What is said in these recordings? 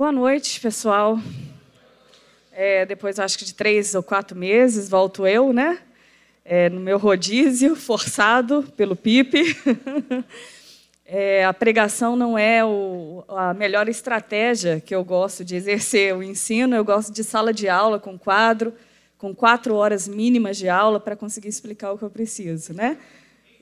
Boa noite, pessoal. É, depois, acho que de três ou quatro meses, volto eu, né? É, no meu rodízio, forçado pelo Pipe. É, a pregação não é o, a melhor estratégia que eu gosto de exercer o ensino. Eu gosto de sala de aula com quadro, com quatro horas mínimas de aula para conseguir explicar o que eu preciso, né?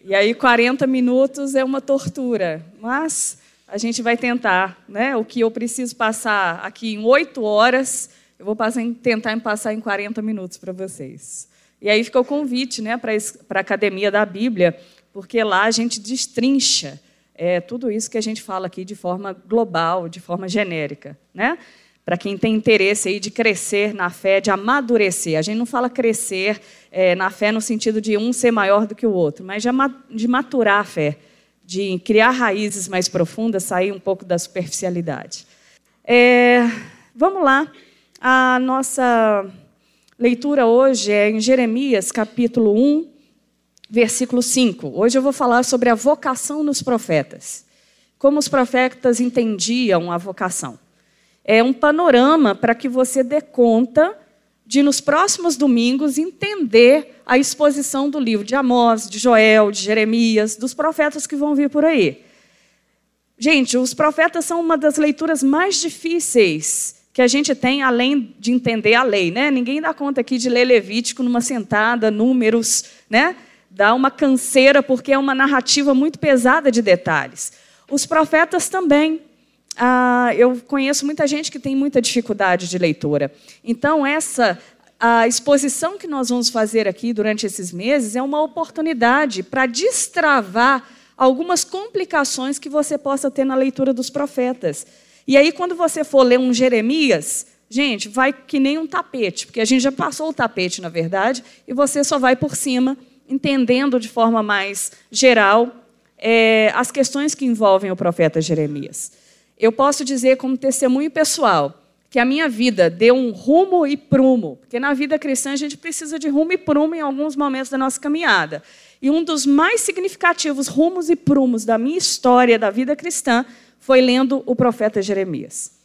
E aí 40 minutos é uma tortura, mas a gente vai tentar, né? O que eu preciso passar aqui em oito horas, eu vou passar, tentar passar em 40 minutos para vocês. E aí fica o convite, né, para a academia da Bíblia, porque lá a gente destrincha é, tudo isso que a gente fala aqui de forma global, de forma genérica, né? Para quem tem interesse aí de crescer na fé, de amadurecer. A gente não fala crescer é, na fé no sentido de um ser maior do que o outro, mas de maturar a fé, de criar raízes mais profundas, sair um pouco da superficialidade. É, vamos lá. A nossa leitura hoje é em Jeremias, capítulo 1, versículo 5. Hoje eu vou falar sobre a vocação nos profetas. Como os profetas entendiam a vocação. É um panorama para que você dê conta de, nos próximos domingos, entender a exposição do livro de Amós, de Joel, de Jeremias, dos profetas que vão vir por aí. Gente, os profetas são uma das leituras mais difíceis que a gente tem, além de entender a lei. Né? Ninguém dá conta aqui de ler Levítico numa sentada, números, né? dá uma canseira, porque é uma narrativa muito pesada de detalhes. Os profetas também. Ah, eu conheço muita gente que tem muita dificuldade de leitura. Então, essa a exposição que nós vamos fazer aqui durante esses meses é uma oportunidade para destravar algumas complicações que você possa ter na leitura dos profetas. E aí, quando você for ler um Jeremias, gente, vai que nem um tapete, porque a gente já passou o tapete, na verdade, e você só vai por cima entendendo de forma mais geral é, as questões que envolvem o profeta Jeremias. Eu posso dizer, como testemunho pessoal, que a minha vida deu um rumo e prumo, porque na vida cristã a gente precisa de rumo e prumo em alguns momentos da nossa caminhada. E um dos mais significativos rumos e prumos da minha história da vida cristã foi lendo o profeta Jeremias.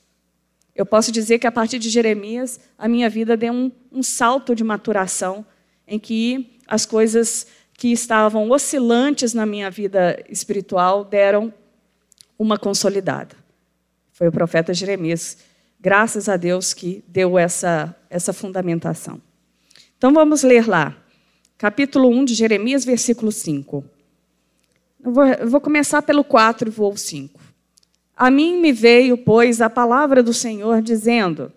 Eu posso dizer que a partir de Jeremias a minha vida deu um, um salto de maturação em que as coisas que estavam oscilantes na minha vida espiritual deram uma consolidada. Foi o profeta Jeremias, graças a Deus, que deu essa, essa fundamentação. Então vamos ler lá, capítulo 1 de Jeremias, versículo 5. Eu vou, eu vou começar pelo 4 e vou ao 5. A mim me veio, pois, a palavra do Senhor, dizendo: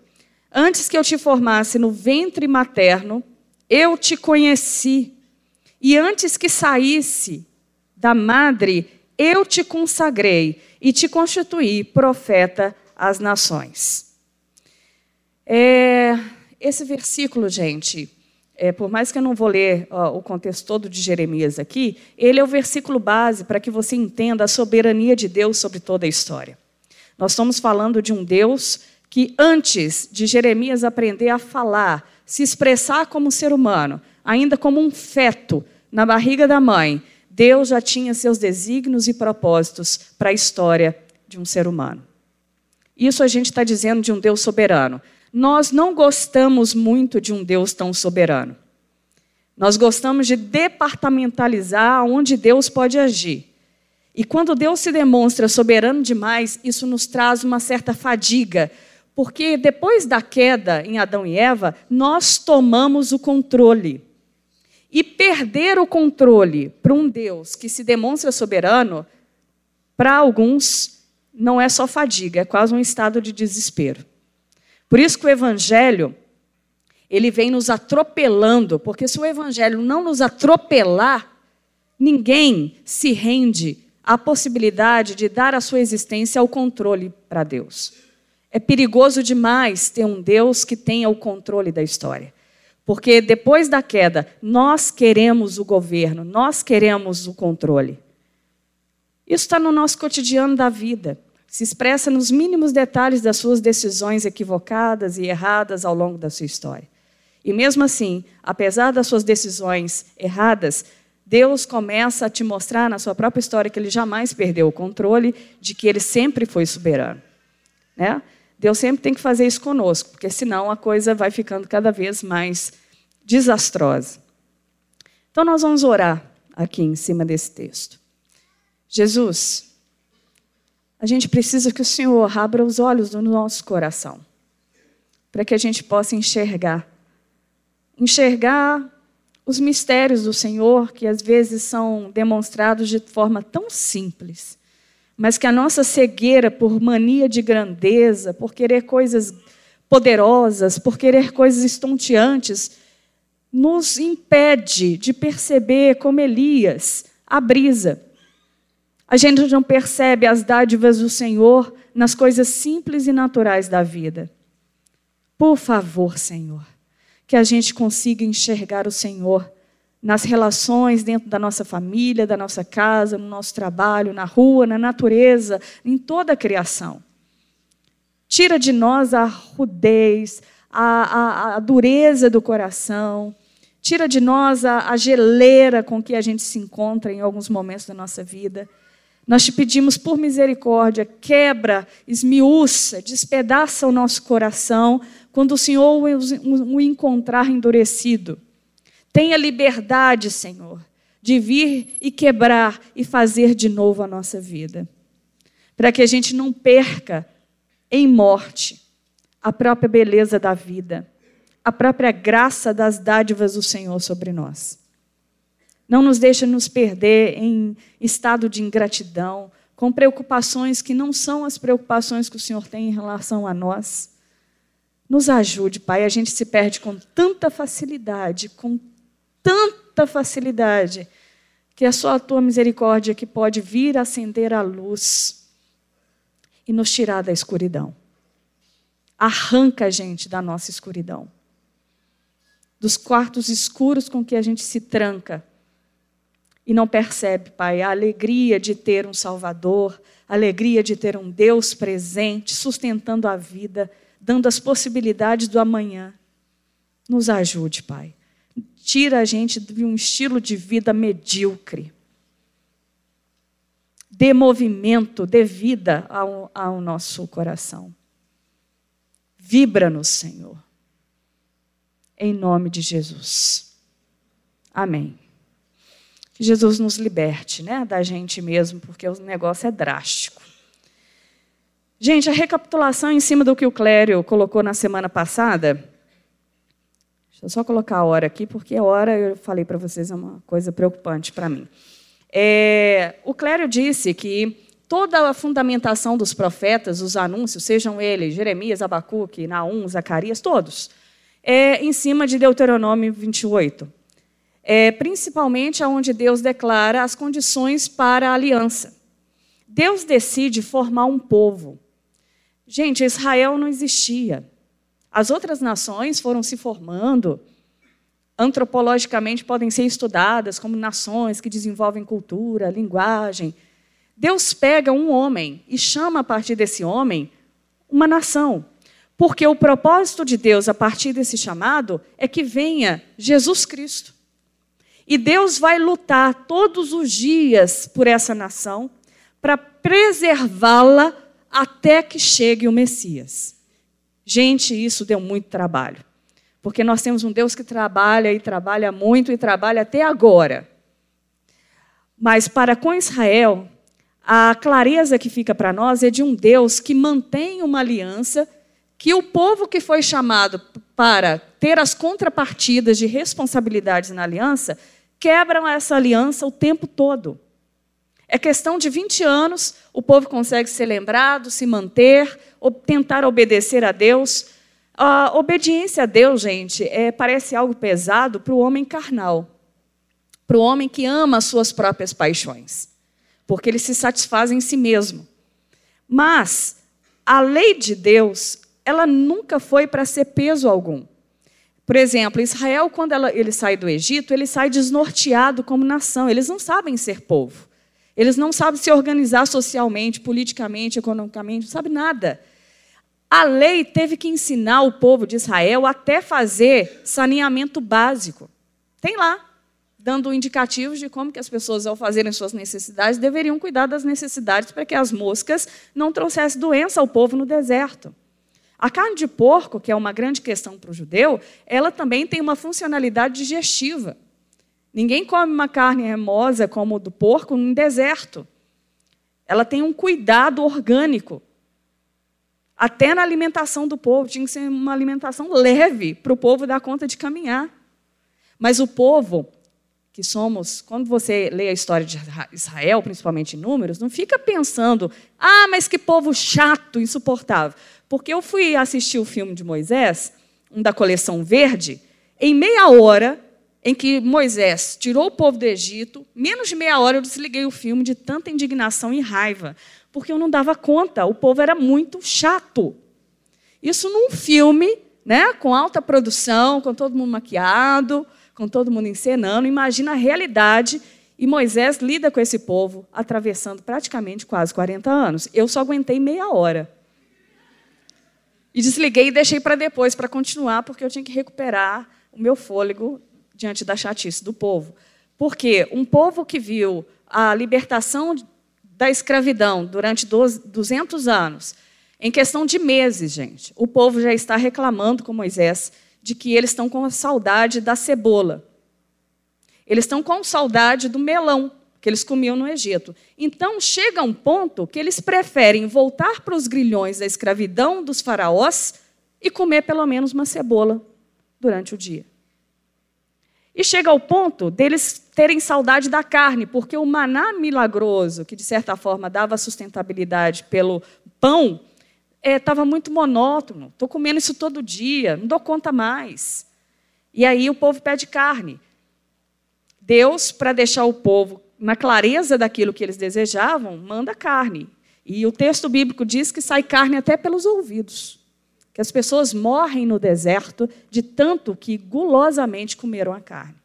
Antes que eu te formasse no ventre materno, eu te conheci, e antes que saísse da madre, eu te consagrei e te constituí profeta às nações. É, esse versículo, gente, é, por mais que eu não vou ler ó, o contexto todo de Jeremias aqui, ele é o versículo base para que você entenda a soberania de Deus sobre toda a história. Nós estamos falando de um Deus que, antes de Jeremias aprender a falar, se expressar como ser humano, ainda como um feto na barriga da mãe, Deus já tinha seus desígnios e propósitos para a história de um ser humano. Isso a gente está dizendo de um Deus soberano. Nós não gostamos muito de um Deus tão soberano. Nós gostamos de departamentalizar onde Deus pode agir. E quando Deus se demonstra soberano demais, isso nos traz uma certa fadiga, porque depois da queda em Adão e Eva, nós tomamos o controle. E perder o controle para um Deus que se demonstra soberano, para alguns, não é só fadiga, é quase um estado de desespero. Por isso que o Evangelho, ele vem nos atropelando, porque se o Evangelho não nos atropelar, ninguém se rende à possibilidade de dar a sua existência ao controle para Deus. É perigoso demais ter um Deus que tenha o controle da história. Porque depois da queda, nós queremos o governo, nós queremos o controle. Isso está no nosso cotidiano da vida. Se expressa nos mínimos detalhes das suas decisões equivocadas e erradas ao longo da sua história. E mesmo assim, apesar das suas decisões erradas, Deus começa a te mostrar na sua própria história que ele jamais perdeu o controle, de que ele sempre foi soberano. Né? Deus sempre tem que fazer isso conosco, porque senão a coisa vai ficando cada vez mais desastrosa. Então nós vamos orar aqui em cima desse texto. Jesus, a gente precisa que o Senhor abra os olhos do nosso coração, para que a gente possa enxergar. Enxergar os mistérios do Senhor, que às vezes são demonstrados de forma tão simples, mas que a nossa cegueira por mania de grandeza, por querer coisas poderosas, por querer coisas estonteantes, nos impede de perceber como Elias a brisa. A gente não percebe as dádivas do Senhor nas coisas simples e naturais da vida. Por favor, Senhor, que a gente consiga enxergar o Senhor nas relações dentro da nossa família, da nossa casa, no nosso trabalho, na rua, na natureza, em toda a criação. Tira de nós a rudez, a, a, a dureza do coração, tira de nós a, a geleira com que a gente se encontra em alguns momentos da nossa vida nós te pedimos por misericórdia, quebra, esmiuça, despedaça o nosso coração quando o Senhor o encontrar endurecido. Tenha liberdade, Senhor, de vir e quebrar e fazer de novo a nossa vida. Para que a gente não perca em morte a própria beleza da vida, a própria graça das dádivas do Senhor sobre nós. Não nos deixa nos perder em estado de ingratidão, com preocupações que não são as preocupações que o Senhor tem em relação a nós. Nos ajude, Pai. A gente se perde com tanta facilidade, com tanta facilidade, que é só a tua misericórdia que pode vir acender a luz e nos tirar da escuridão. Arranca a gente da nossa escuridão, dos quartos escuros com que a gente se tranca e não percebe, Pai, a alegria de ter um Salvador, a alegria de ter um Deus presente, sustentando a vida, dando as possibilidades do amanhã. Nos ajude, Pai. Tira a gente de um estilo de vida medíocre. Dê movimento, dê vida ao, ao nosso coração. Vibra-nos, Senhor. Em nome de Jesus. Amém. Que Jesus nos liberte né, da gente mesmo, porque o negócio é drástico. Gente, a recapitulação em cima do que o Clério colocou na semana passada. Deixa eu só colocar a hora aqui, porque a hora, eu falei para vocês, é uma coisa preocupante para mim. É, o Clério disse que toda a fundamentação dos profetas, os anúncios, sejam eles Jeremias, Abacuque, Naum, Zacarias, todos, é em cima de Deuteronômio 28 é, principalmente aonde Deus declara as condições para a aliança. Deus decide formar um povo. Gente, Israel não existia. As outras nações foram se formando, antropologicamente podem ser estudadas como nações que desenvolvem cultura, linguagem. Deus pega um homem e chama a partir desse homem uma nação. Porque o propósito de Deus a partir desse chamado é que venha Jesus Cristo. E Deus vai lutar todos os dias por essa nação para preservá-la até que chegue o Messias. Gente, isso deu muito trabalho. Porque nós temos um Deus que trabalha e trabalha muito e trabalha até agora. Mas para com Israel, a clareza que fica para nós é de um Deus que mantém uma aliança que o povo que foi chamado para ter as contrapartidas de responsabilidades na aliança quebram essa aliança o tempo todo. É questão de 20 anos, o povo consegue ser lembrado, se manter, tentar obedecer a Deus. A obediência a Deus, gente, é, parece algo pesado para o homem carnal, para o homem que ama as suas próprias paixões, porque ele se satisfaz em si mesmo. Mas a lei de Deus, ela nunca foi para ser peso algum. Por exemplo, Israel, quando ela, ele sai do Egito, ele sai desnorteado como nação. Eles não sabem ser povo. Eles não sabem se organizar socialmente, politicamente, economicamente, não sabem nada. A lei teve que ensinar o povo de Israel até fazer saneamento básico. Tem lá, dando indicativos de como que as pessoas, ao fazerem suas necessidades, deveriam cuidar das necessidades para que as moscas não trouxessem doença ao povo no deserto. A carne de porco, que é uma grande questão para o judeu, ela também tem uma funcionalidade digestiva. Ninguém come uma carne remosa como a do porco no deserto. Ela tem um cuidado orgânico. Até na alimentação do povo, tinha que ser uma alimentação leve para o povo dar conta de caminhar. Mas o povo, que somos, quando você lê a história de Israel, principalmente em números, não fica pensando, ah, mas que povo chato, insuportável. Porque eu fui assistir o filme de Moisés, um da coleção verde, em meia hora em que Moisés tirou o povo do Egito, menos de meia hora eu desliguei o filme de tanta indignação e raiva, porque eu não dava conta, o povo era muito chato. Isso num filme, né, com alta produção, com todo mundo maquiado, com todo mundo encenando, imagina a realidade e Moisés lida com esse povo atravessando praticamente quase 40 anos. Eu só aguentei meia hora. E desliguei e deixei para depois, para continuar, porque eu tinha que recuperar o meu fôlego diante da chatice do povo. Porque um povo que viu a libertação da escravidão durante 200 anos, em questão de meses, gente, o povo já está reclamando com Moisés de que eles estão com saudade da cebola. Eles estão com saudade do melão que eles comiam no Egito. Então, chega um ponto que eles preferem voltar para os grilhões da escravidão dos faraós e comer pelo menos uma cebola durante o dia. E chega ao ponto deles terem saudade da carne, porque o maná milagroso, que de certa forma dava sustentabilidade pelo pão, estava é, muito monótono. Estou comendo isso todo dia, não dou conta mais. E aí o povo pede carne. Deus, para deixar o povo na clareza daquilo que eles desejavam, manda carne. E o texto bíblico diz que sai carne até pelos ouvidos. Que as pessoas morrem no deserto de tanto que gulosamente comeram a carne.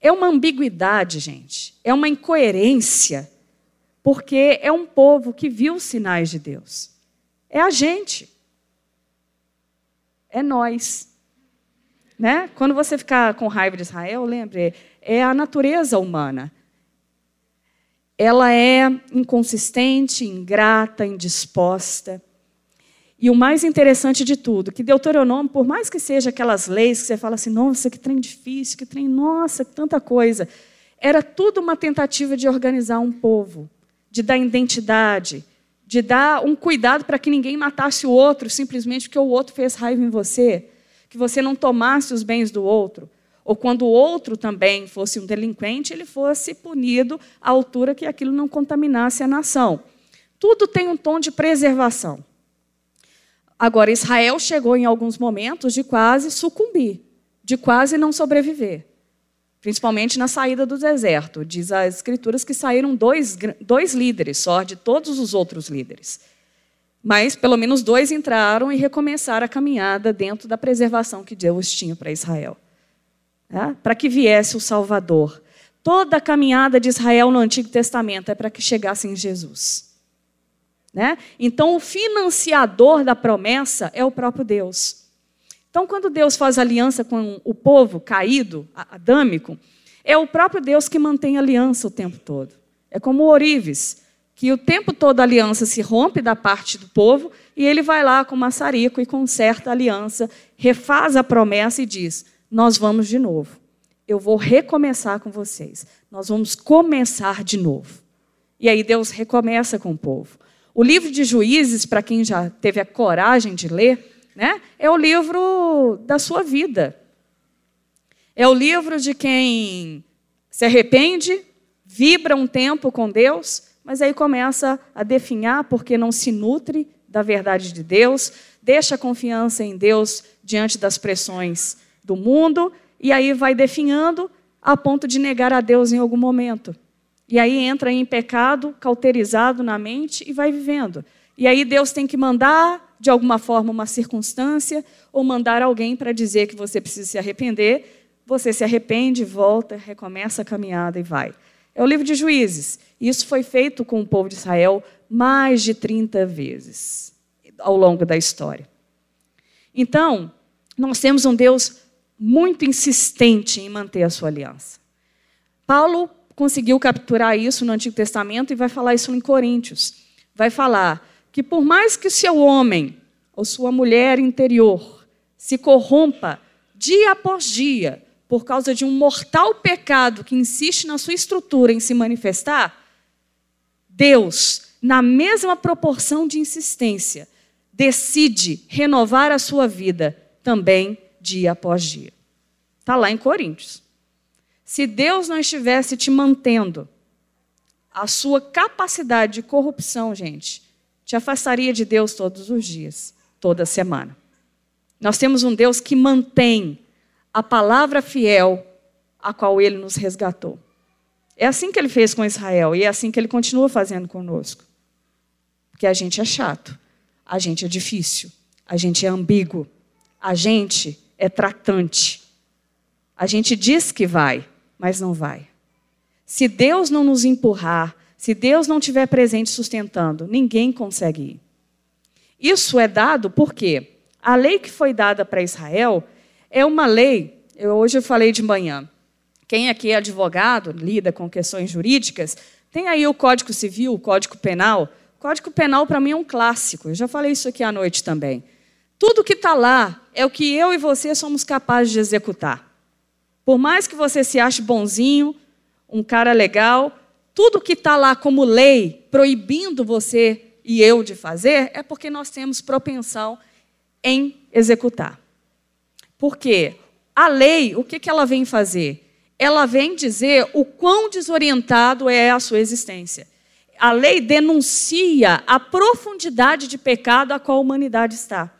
É uma ambiguidade, gente. É uma incoerência. Porque é um povo que viu os sinais de Deus. É a gente. É nós. Né? Quando você ficar com raiva de Israel, lembre, é a natureza humana. Ela é inconsistente, ingrata, indisposta. E o mais interessante de tudo, que Deuteronômio, por mais que seja aquelas leis que você fala assim, nossa, que trem difícil, que trem, nossa, que tanta coisa, era tudo uma tentativa de organizar um povo, de dar identidade, de dar um cuidado para que ninguém matasse o outro simplesmente porque o outro fez raiva em você, que você não tomasse os bens do outro ou quando o outro também fosse um delinquente, ele fosse punido à altura que aquilo não contaminasse a nação. Tudo tem um tom de preservação. Agora, Israel chegou em alguns momentos de quase sucumbir, de quase não sobreviver, principalmente na saída do deserto. Diz as Escrituras que saíram dois, dois líderes só de todos os outros líderes. Mas pelo menos dois entraram e recomeçaram a caminhada dentro da preservação que Deus tinha para Israel né, para que viesse o Salvador. Toda a caminhada de Israel no Antigo Testamento é para que chegasse em Jesus. Né? Então, o financiador da promessa é o próprio Deus. Então, quando Deus faz aliança com o povo caído, adâmico, é o próprio Deus que mantém aliança o tempo todo. É como o Orives, que o tempo todo a aliança se rompe da parte do povo e ele vai lá com o maçarico e conserta a aliança, refaz a promessa e diz: nós vamos de novo. Eu vou recomeçar com vocês. Nós vamos começar de novo. E aí Deus recomeça com o povo. O livro de Juízes, para quem já teve a coragem de ler, né, é o livro da sua vida. É o livro de quem se arrepende, vibra um tempo com Deus, mas aí começa a definhar porque não se nutre da verdade de Deus, deixa a confiança em Deus diante das pressões do mundo, e aí vai definhando a ponto de negar a Deus em algum momento. E aí entra em pecado, cauterizado na mente e vai vivendo. E aí Deus tem que mandar, de alguma forma, uma circunstância, ou mandar alguém para dizer que você precisa se arrepender. Você se arrepende, volta, recomeça a caminhada e vai. É o livro de Juízes. Isso foi feito com o povo de Israel mais de 30 vezes ao longo da história. Então, nós temos um Deus muito insistente em manter a sua aliança. Paulo conseguiu capturar isso no Antigo Testamento e vai falar isso em Coríntios. Vai falar que por mais que seu homem, ou sua mulher interior se corrompa dia após dia por causa de um mortal pecado que insiste na sua estrutura em se manifestar, Deus, na mesma proporção de insistência, decide renovar a sua vida também dia após dia. Está lá em Coríntios. Se Deus não estivesse te mantendo, a sua capacidade de corrupção, gente, te afastaria de Deus todos os dias, toda semana. Nós temos um Deus que mantém a palavra fiel a qual ele nos resgatou. É assim que ele fez com Israel e é assim que ele continua fazendo conosco. Porque a gente é chato, a gente é difícil, a gente é ambíguo, a gente é tratante. A gente diz que vai, mas não vai. Se Deus não nos empurrar, se Deus não estiver presente sustentando, ninguém consegue ir. Isso é dado porque a lei que foi dada para Israel é uma lei, eu, hoje eu falei de manhã, quem aqui é advogado, lida com questões jurídicas, tem aí o Código Civil, o Código Penal. O Código Penal, para mim, é um clássico. Eu já falei isso aqui à noite também. Tudo que está lá é o que eu e você somos capazes de executar. Por mais que você se ache bonzinho, um cara legal, tudo que está lá como lei proibindo você e eu de fazer é porque nós temos propensão em executar. Porque a lei, o que, que ela vem fazer? Ela vem dizer o quão desorientado é a sua existência. A lei denuncia a profundidade de pecado a qual a humanidade está.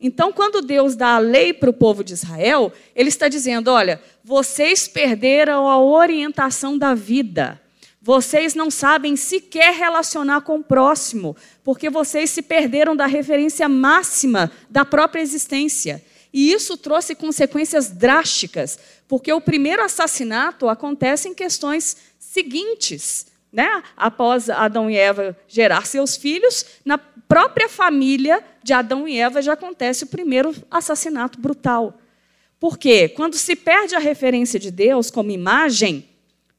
Então, quando Deus dá a lei para o povo de Israel, Ele está dizendo: olha, vocês perderam a orientação da vida. Vocês não sabem sequer relacionar com o próximo, porque vocês se perderam da referência máxima da própria existência. E isso trouxe consequências drásticas, porque o primeiro assassinato acontece em questões seguintes. Né? Após Adão e Eva gerar seus filhos, na própria família de Adão e Eva já acontece o primeiro assassinato brutal. Por quê? Quando se perde a referência de Deus como imagem,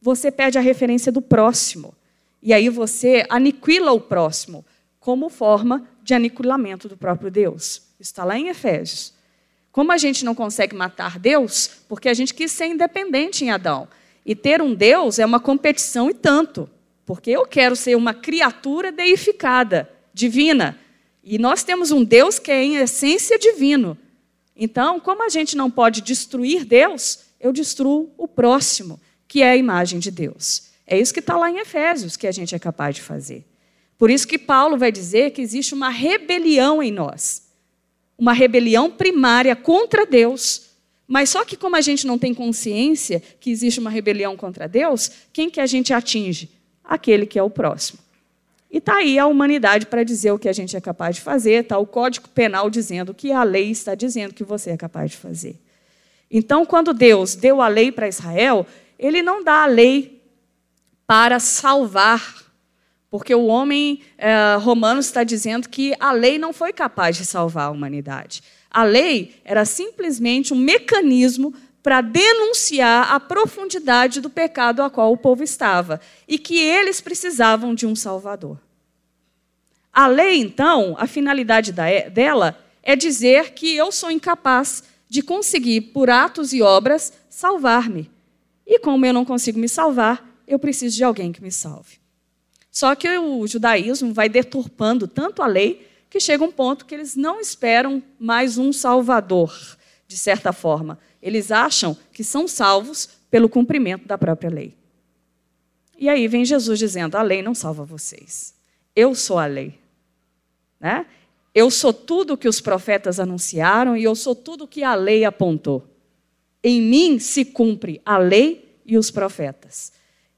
você perde a referência do próximo. E aí você aniquila o próximo como forma de aniquilamento do próprio Deus. Está lá em Efésios. Como a gente não consegue matar Deus, porque a gente quis ser independente em Adão. E ter um Deus é uma competição e tanto, porque eu quero ser uma criatura deificada, divina. E nós temos um Deus que é em essência divino. Então, como a gente não pode destruir Deus, eu destruo o próximo, que é a imagem de Deus. É isso que está lá em Efésios que a gente é capaz de fazer. Por isso que Paulo vai dizer que existe uma rebelião em nós uma rebelião primária contra Deus. Mas só que como a gente não tem consciência que existe uma rebelião contra Deus, quem que a gente atinge? Aquele que é o próximo. E está aí a humanidade para dizer o que a gente é capaz de fazer, está o Código Penal dizendo o que a lei está dizendo que você é capaz de fazer. Então, quando Deus deu a lei para Israel, ele não dá a lei para salvar porque o homem eh, romano está dizendo que a lei não foi capaz de salvar a humanidade. A lei era simplesmente um mecanismo para denunciar a profundidade do pecado a qual o povo estava e que eles precisavam de um Salvador. A lei, então, a finalidade dela é dizer que eu sou incapaz de conseguir, por atos e obras, salvar-me. E como eu não consigo me salvar, eu preciso de alguém que me salve. Só que o judaísmo vai deturpando tanto a lei que chega um ponto que eles não esperam mais um salvador, de certa forma. Eles acham que são salvos pelo cumprimento da própria lei. E aí vem Jesus dizendo: a lei não salva vocês. Eu sou a lei. Né? Eu sou tudo que os profetas anunciaram e eu sou tudo que a lei apontou. Em mim se cumpre a lei e os profetas.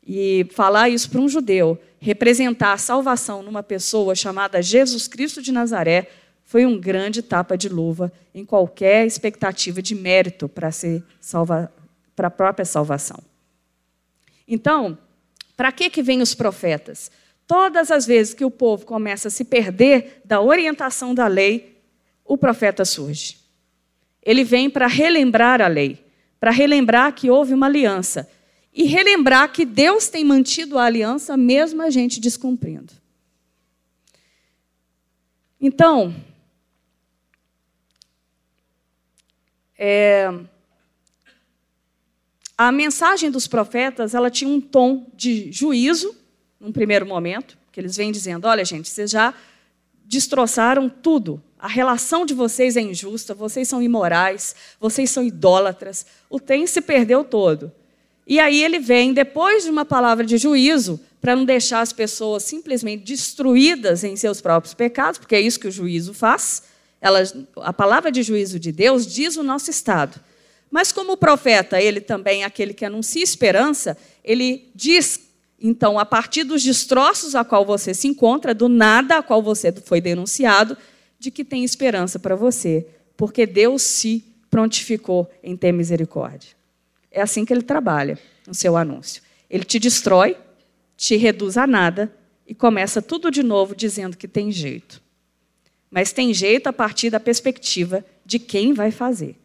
E falar isso para um judeu, representar a salvação numa pessoa chamada Jesus Cristo de Nazaré, foi um grande tapa de luva em qualquer expectativa de mérito para a própria salvação. Então, para que que vêm os profetas? Todas as vezes que o povo começa a se perder da orientação da lei, o profeta surge. Ele vem para relembrar a lei, para relembrar que houve uma aliança e relembrar que Deus tem mantido a aliança mesmo a gente descumprindo. Então, É, a mensagem dos profetas ela tinha um tom de juízo, num primeiro momento, que eles vêm dizendo: olha, gente, vocês já destroçaram tudo. A relação de vocês é injusta, vocês são imorais, vocês são idólatras, o tem se perdeu todo. E aí ele vem, depois de uma palavra de juízo, para não deixar as pessoas simplesmente destruídas em seus próprios pecados, porque é isso que o juízo faz. Ela, a palavra de juízo de Deus diz o nosso estado. Mas como o profeta, ele também é aquele que anuncia esperança, ele diz, então, a partir dos destroços a qual você se encontra, do nada a qual você foi denunciado, de que tem esperança para você, porque Deus se prontificou em ter misericórdia. É assim que ele trabalha no seu anúncio. Ele te destrói, te reduz a nada e começa tudo de novo dizendo que tem jeito. Mas tem jeito a partir da perspectiva de quem vai fazer.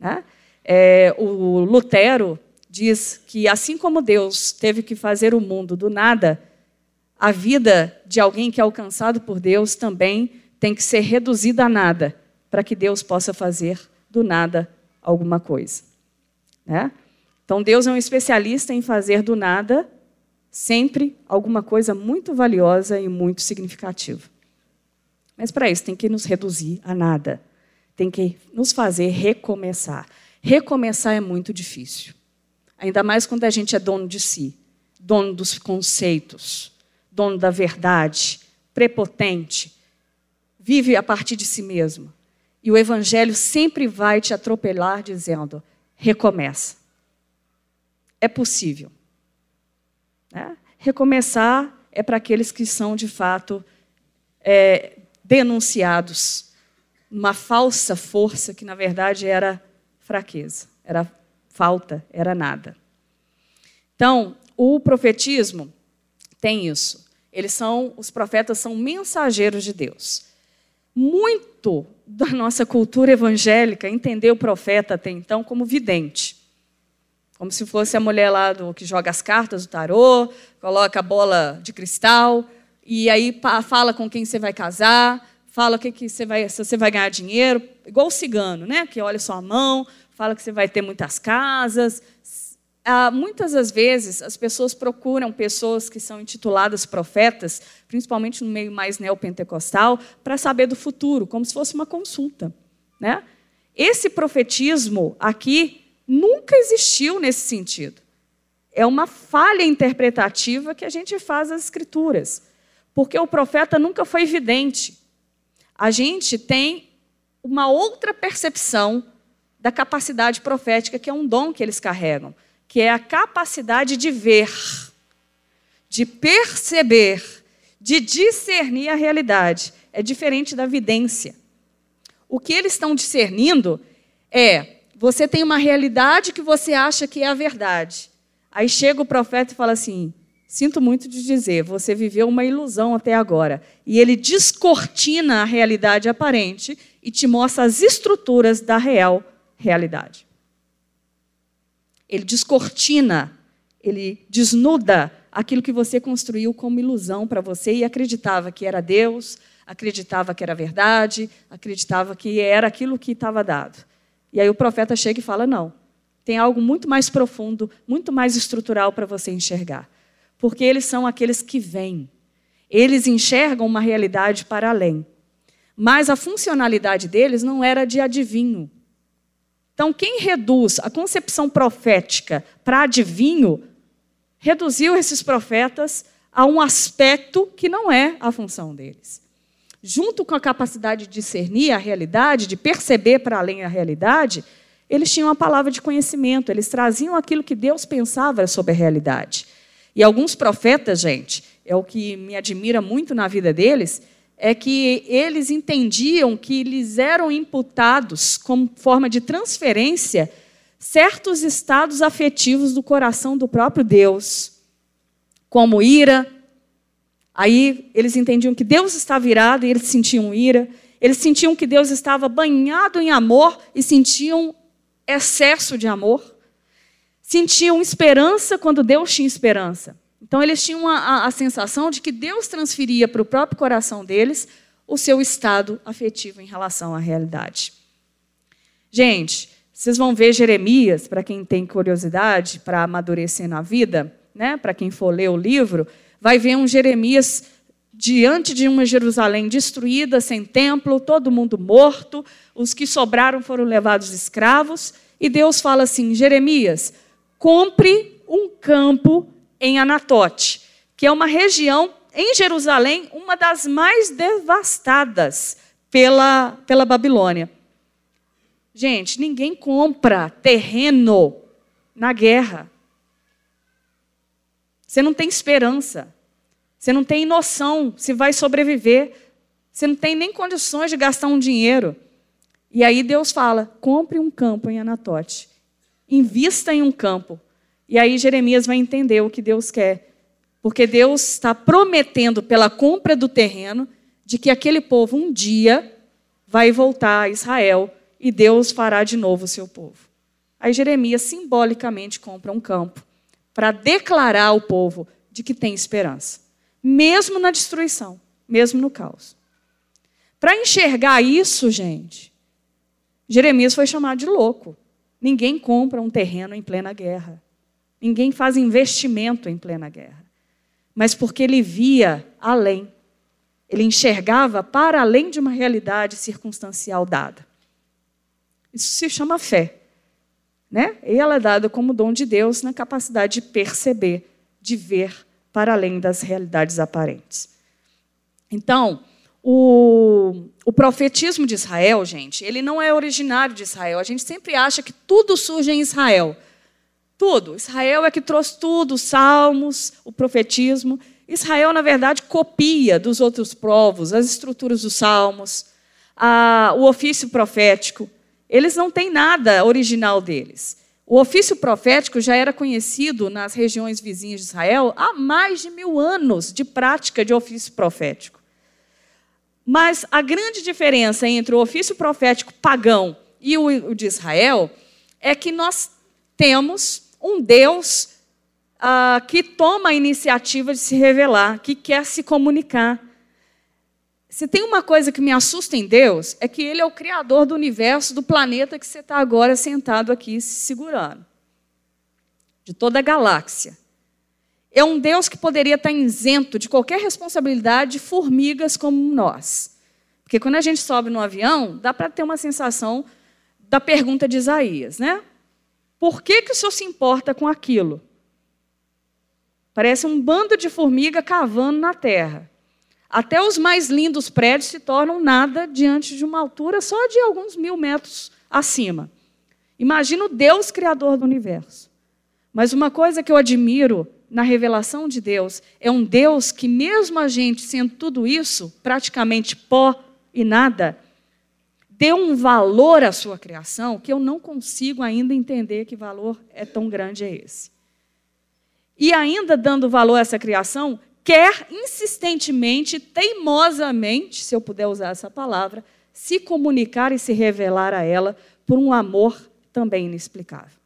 Né? É, o Lutero diz que, assim como Deus teve que fazer o mundo do nada, a vida de alguém que é alcançado por Deus também tem que ser reduzida a nada, para que Deus possa fazer do nada alguma coisa. Né? Então, Deus é um especialista em fazer do nada sempre alguma coisa muito valiosa e muito significativa. Mas para isso tem que nos reduzir a nada, tem que nos fazer recomeçar. Recomeçar é muito difícil, ainda mais quando a gente é dono de si, dono dos conceitos, dono da verdade, prepotente, vive a partir de si mesmo. E o Evangelho sempre vai te atropelar dizendo: recomeça. É possível. Né? Recomeçar é para aqueles que são, de fato, é, denunciados uma falsa força que, na verdade, era fraqueza, era falta, era nada. Então, o profetismo tem isso. Eles são, os profetas são mensageiros de Deus. Muito da nossa cultura evangélica entendeu o profeta até então como vidente. Como se fosse a mulher lá do que joga as cartas do tarô, coloca a bola de cristal e aí fala com quem você vai casar, fala o que, que você vai, se você vai ganhar dinheiro, igual o cigano, né? Que olha sua mão, fala que você vai ter muitas casas. Ah, muitas das vezes as pessoas procuram pessoas que são intituladas profetas, principalmente no meio mais neopentecostal, para saber do futuro, como se fosse uma consulta. Né? Esse profetismo aqui nunca existiu nesse sentido. É uma falha interpretativa que a gente faz às Escrituras, porque o profeta nunca foi vidente. A gente tem uma outra percepção da capacidade profética, que é um dom que eles carregam, que é a capacidade de ver, de perceber, de discernir a realidade. É diferente da vidência. O que eles estão discernindo é você tem uma realidade que você acha que é a verdade. Aí chega o profeta e fala assim: Sinto muito de dizer, você viveu uma ilusão até agora. E ele descortina a realidade aparente e te mostra as estruturas da real realidade. Ele descortina, ele desnuda aquilo que você construiu como ilusão para você e acreditava que era Deus, acreditava que era verdade, acreditava que era aquilo que estava dado. E aí o profeta chega e fala: não, tem algo muito mais profundo, muito mais estrutural para você enxergar. Porque eles são aqueles que vêm. Eles enxergam uma realidade para além. Mas a funcionalidade deles não era de adivinho. Então, quem reduz a concepção profética para adivinho, reduziu esses profetas a um aspecto que não é a função deles junto com a capacidade de discernir a realidade, de perceber para além a realidade, eles tinham a palavra de conhecimento, eles traziam aquilo que Deus pensava sobre a realidade. E alguns profetas, gente, é o que me admira muito na vida deles, é que eles entendiam que lhes eram imputados, como forma de transferência, certos estados afetivos do coração do próprio Deus, como ira, Aí eles entendiam que Deus estava irado e eles sentiam ira. Eles sentiam que Deus estava banhado em amor e sentiam excesso de amor. Sentiam esperança quando Deus tinha esperança. Então eles tinham a, a, a sensação de que Deus transferia para o próprio coração deles o seu estado afetivo em relação à realidade. Gente, Vocês vão ver Jeremias, para quem tem curiosidade, para amadurecer na vida, né? para quem for ler o livro, vai ver um Jeremias diante de uma Jerusalém destruída, sem templo, todo mundo morto, os que sobraram foram levados escravos, e Deus fala assim: Jeremias, compre um campo em Anatote, que é uma região em Jerusalém, uma das mais devastadas pela, pela Babilônia. Gente, ninguém compra terreno na guerra. Você não tem esperança. Você não tem noção se vai sobreviver. Você não tem nem condições de gastar um dinheiro. E aí Deus fala: compre um campo em Anatote. Invista em um campo. E aí Jeremias vai entender o que Deus quer. Porque Deus está prometendo pela compra do terreno de que aquele povo um dia vai voltar a Israel e Deus fará de novo o seu povo. Aí Jeremias simbolicamente compra um campo para declarar ao povo de que tem esperança, mesmo na destruição, mesmo no caos. Para enxergar isso, gente, Jeremias foi chamado de louco. Ninguém compra um terreno em plena guerra. Ninguém faz investimento em plena guerra. Mas porque ele via além. Ele enxergava para além de uma realidade circunstancial dada. Isso se chama fé. Né? E ela é dada como dom de Deus na capacidade de perceber, de ver para além das realidades aparentes. Então, o, o profetismo de Israel, gente, ele não é originário de Israel. A gente sempre acha que tudo surge em Israel. Tudo. Israel é que trouxe tudo, os salmos, o profetismo. Israel, na verdade, copia dos outros povos as estruturas dos salmos, a, o ofício profético. Eles não têm nada original deles. O ofício profético já era conhecido nas regiões vizinhas de Israel há mais de mil anos de prática de ofício profético. Mas a grande diferença entre o ofício profético pagão e o de Israel é que nós temos um Deus ah, que toma a iniciativa de se revelar, que quer se comunicar. Se tem uma coisa que me assusta em Deus, é que Ele é o Criador do universo, do planeta que você está agora sentado aqui se segurando de toda a galáxia. É um Deus que poderia estar isento de qualquer responsabilidade de formigas como nós. Porque quando a gente sobe no avião, dá para ter uma sensação da pergunta de Isaías, né? Por que, que o senhor se importa com aquilo? Parece um bando de formiga cavando na terra. Até os mais lindos prédios se tornam nada diante de uma altura só de alguns mil metros acima. Imagina o Deus criador do universo. Mas uma coisa que eu admiro na revelação de Deus é um Deus que, mesmo a gente sendo tudo isso, praticamente pó e nada, deu um valor à sua criação que eu não consigo ainda entender que valor é tão grande é esse. E ainda dando valor a essa criação, quer insistentemente, teimosamente, se eu puder usar essa palavra, se comunicar e se revelar a ela por um amor também inexplicável.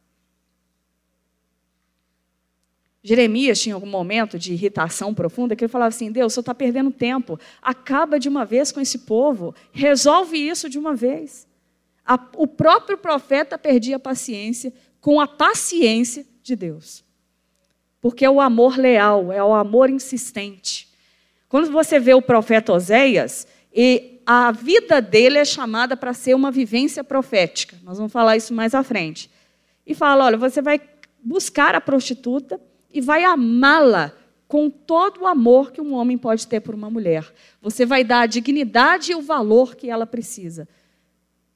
Jeremias tinha algum momento de irritação profunda que ele falava assim: Deus, você está perdendo tempo, acaba de uma vez com esse povo, resolve isso de uma vez. A, o próprio profeta perdia a paciência com a paciência de Deus porque é o amor leal, é o amor insistente. Quando você vê o profeta Oséias, e a vida dele é chamada para ser uma vivência profética. Nós vamos falar isso mais à frente. E fala: olha, você vai buscar a prostituta e vai amá-la com todo o amor que um homem pode ter por uma mulher. Você vai dar a dignidade e o valor que ela precisa.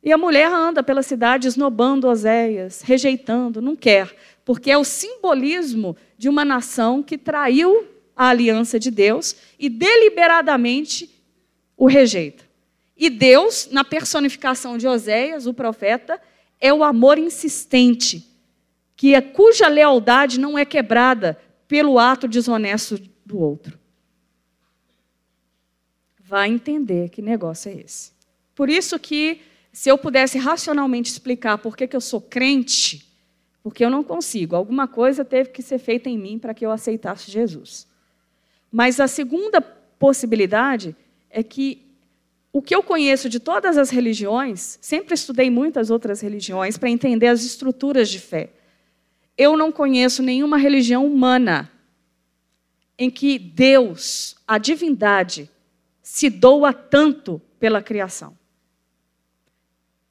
E a mulher anda pela cidade esnobando Oséias, rejeitando, não quer, porque é o simbolismo de uma nação que traiu a aliança de Deus e deliberadamente o rejeita. E Deus, na personificação de Oséias, o profeta, é o amor insistente, que é, cuja lealdade não é quebrada pelo ato desonesto do outro. Vai entender que negócio é esse. Por isso que, se eu pudesse racionalmente explicar por que, que eu sou crente, porque eu não consigo. Alguma coisa teve que ser feita em mim para que eu aceitasse Jesus. Mas a segunda possibilidade é que o que eu conheço de todas as religiões, sempre estudei muitas outras religiões para entender as estruturas de fé. Eu não conheço nenhuma religião humana em que Deus, a divindade, se doa tanto pela criação.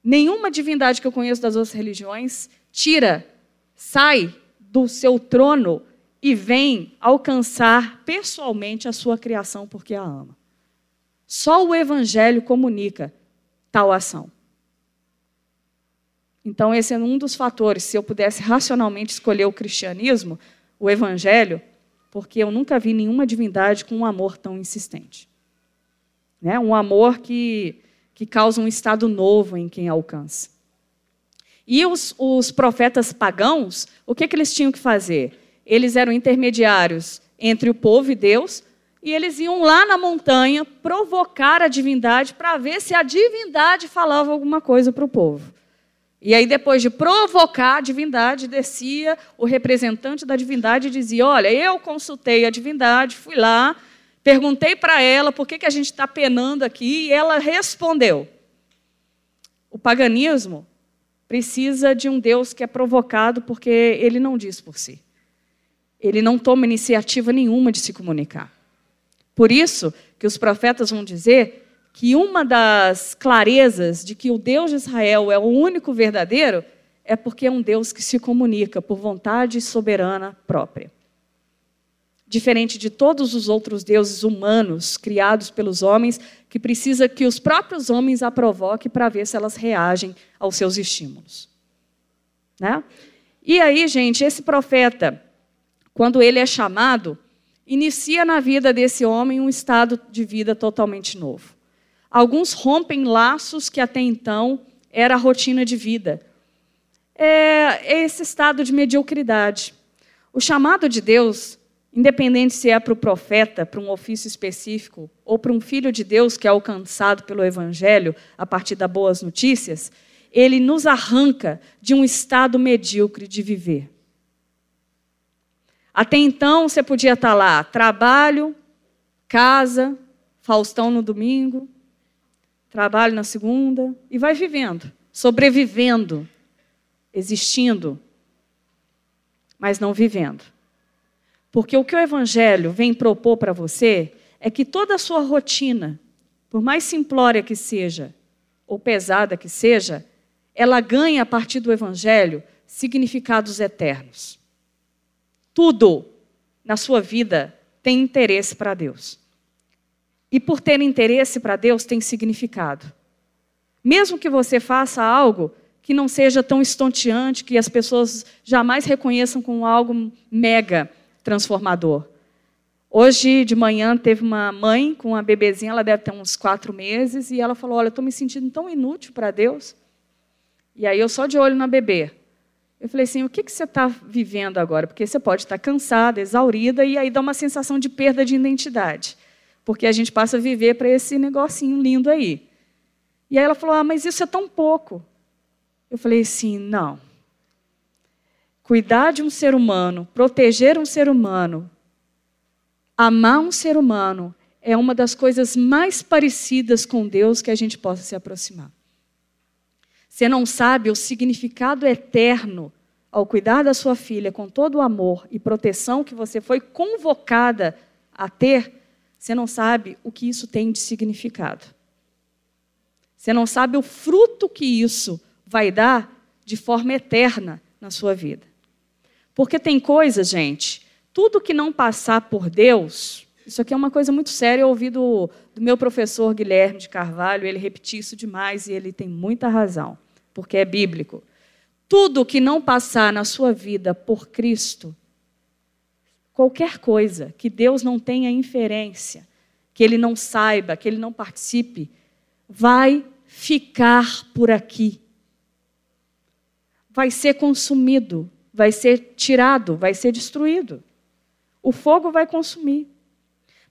Nenhuma divindade que eu conheço das outras religiões tira, sai do seu trono e vem alcançar pessoalmente a sua criação porque a ama. Só o Evangelho comunica tal ação. Então, esse é um dos fatores. Se eu pudesse racionalmente escolher o cristianismo, o Evangelho, porque eu nunca vi nenhuma divindade com um amor tão insistente. Né? Um amor que, que causa um estado novo em quem alcança. E os, os profetas pagãos, o que, que eles tinham que fazer? Eles eram intermediários entre o povo e Deus, e eles iam lá na montanha provocar a divindade para ver se a divindade falava alguma coisa para o povo. E aí, depois de provocar a divindade, descia o representante da divindade e dizia: Olha, eu consultei a divindade, fui lá, perguntei para ela por que, que a gente está penando aqui, e ela respondeu. O paganismo precisa de um Deus que é provocado porque ele não diz por si. Ele não toma iniciativa nenhuma de se comunicar. Por isso que os profetas vão dizer que uma das clarezas de que o Deus de Israel é o único verdadeiro é porque é um Deus que se comunica por vontade soberana própria. Diferente de todos os outros deuses humanos criados pelos homens, que precisa que os próprios homens a provoquem para ver se elas reagem aos seus estímulos. Né? E aí, gente, esse profeta, quando ele é chamado, inicia na vida desse homem um estado de vida totalmente novo. Alguns rompem laços que até então era a rotina de vida. É esse estado de mediocridade. O chamado de Deus, independente se é para o profeta, para um ofício específico, ou para um filho de Deus que é alcançado pelo Evangelho a partir das boas notícias, ele nos arranca de um estado medíocre de viver. Até então você podia estar lá, trabalho, casa, Faustão no domingo, trabalho na segunda, e vai vivendo, sobrevivendo, existindo, mas não vivendo. Porque o que o Evangelho vem propor para você é que toda a sua rotina, por mais simplória que seja, ou pesada que seja, ela ganha a partir do Evangelho significados eternos. Tudo na sua vida tem interesse para Deus. E por ter interesse para Deus, tem significado. Mesmo que você faça algo que não seja tão estonteante, que as pessoas jamais reconheçam como algo mega transformador. Hoje de manhã teve uma mãe com uma bebezinha, ela deve ter uns quatro meses, e ela falou: Olha, estou me sentindo tão inútil para Deus. E aí eu só de olho na bebê. Eu falei assim: o que, que você está vivendo agora? Porque você pode estar cansada, exaurida, e aí dá uma sensação de perda de identidade. Porque a gente passa a viver para esse negocinho lindo aí. E aí ela falou: ah, mas isso é tão pouco. Eu falei assim: não. Cuidar de um ser humano, proteger um ser humano, amar um ser humano, é uma das coisas mais parecidas com Deus que a gente possa se aproximar. Você não sabe o significado eterno ao cuidar da sua filha com todo o amor e proteção que você foi convocada a ter, você não sabe o que isso tem de significado. Você não sabe o fruto que isso vai dar de forma eterna na sua vida. Porque tem coisas, gente, tudo que não passar por Deus, isso aqui é uma coisa muito séria, eu ouvi do, do meu professor Guilherme de Carvalho, ele repetiu isso demais e ele tem muita razão porque é bíblico. Tudo que não passar na sua vida por Cristo, qualquer coisa que Deus não tenha inferência, que Ele não saiba, que Ele não participe, vai ficar por aqui. Vai ser consumido, vai ser tirado, vai ser destruído. O fogo vai consumir.